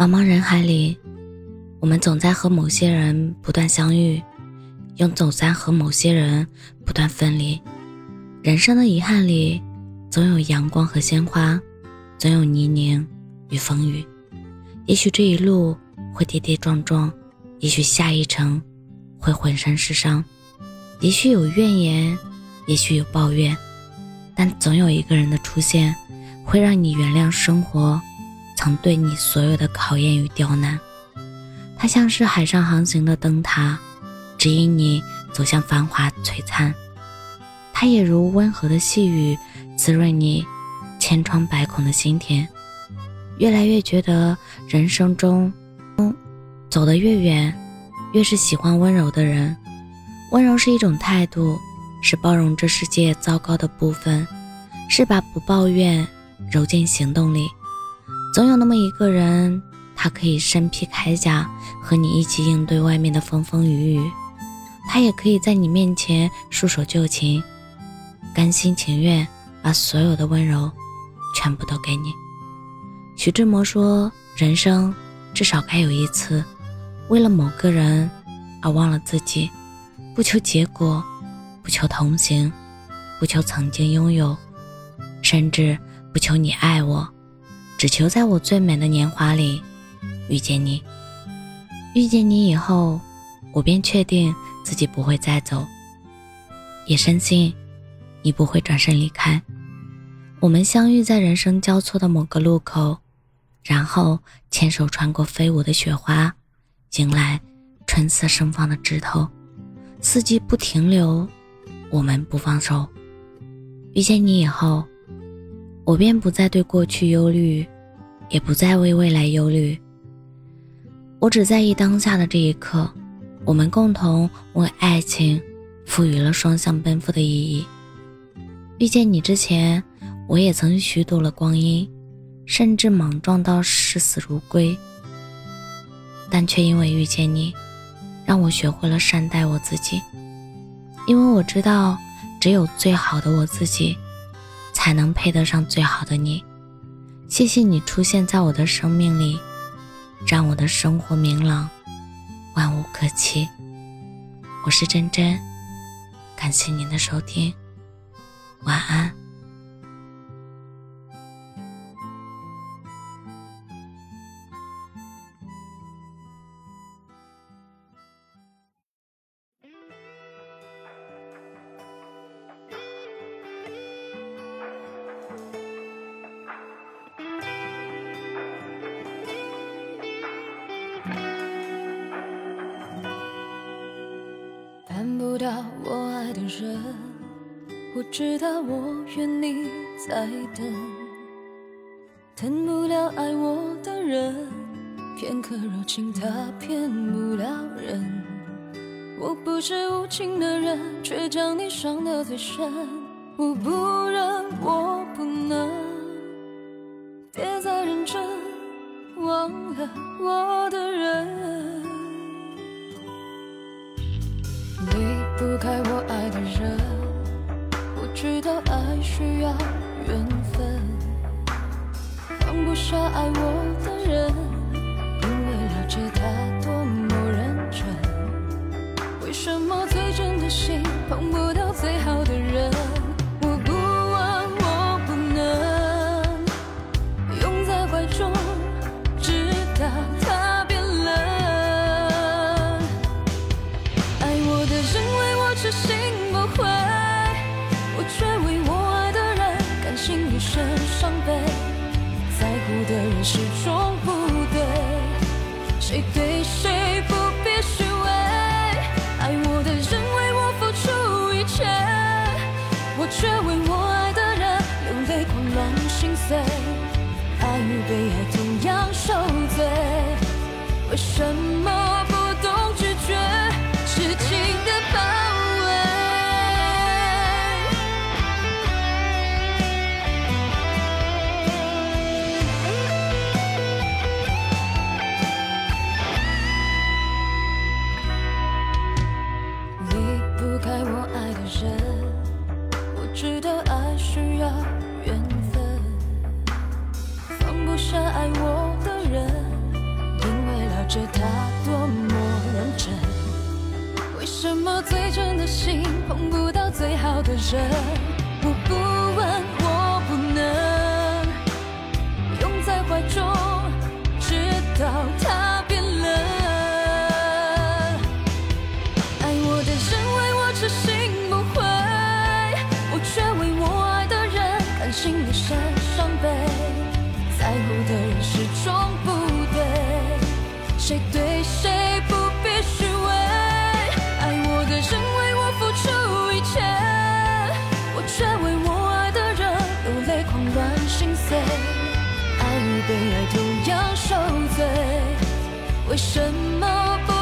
茫茫人海里，我们总在和某些人不断相遇，又总在和某些人不断分离。人生的遗憾里，总有阳光和鲜花，总有泥泞与风雨。也许这一路会跌跌撞撞，也许下一程会浑身是伤，也许有怨言，也许有抱怨，但总有一个人的出现，会让你原谅生活。曾对你所有的考验与刁难，它像是海上航行的灯塔，指引你走向繁华璀璨；它也如温和的细雨，滋润你千疮百孔的心田。越来越觉得人生中，走得越远，越是喜欢温柔的人。温柔是一种态度，是包容这世界糟糕的部分，是把不抱怨揉进行动里。总有那么一个人，他可以身披铠甲和你一起应对外面的风风雨雨，他也可以在你面前束手就擒，甘心情愿把所有的温柔全部都给你。徐志摩说：“人生至少该有一次，为了某个人而忘了自己，不求结果，不求同行，不求曾经拥有，甚至不求你爱我。”只求在我最美的年华里遇见你，遇见你以后，我便确定自己不会再走，也深信你不会转身离开。我们相遇在人生交错的某个路口，然后牵手穿过飞舞的雪花，迎来春色盛放的枝头。四季不停留，我们不放手。遇见你以后。我便不再对过去忧虑，也不再为未来忧虑。我只在意当下的这一刻，我们共同为爱情赋予了双向奔赴的意义。遇见你之前，我也曾虚度了光阴，甚至莽撞到视死如归。但却因为遇见你，让我学会了善待我自己，因为我知道，只有最好的我自己。才能配得上最好的你。谢谢你出现在我的生命里，让我的生活明朗，万物可期。我是真真，感谢您的收听，晚安。到我爱的人，我知道我愿你在等，等不了爱我的人，片刻柔情他骗不了人。我不是无情的人，却将你伤得最深。我不忍，我不能，别再认真，忘了我的人。这爱我始终不对，谁对谁不必虚伪。爱我的人为我付出一切，我却为我爱的人流泪狂乱心碎。爱与被爱同样受罪，为什么不？人我知道爱需要缘分放不下爱我的人因为了解他多么认真为什么最真的心碰不到最好的人？被爱同样受罪。为什么不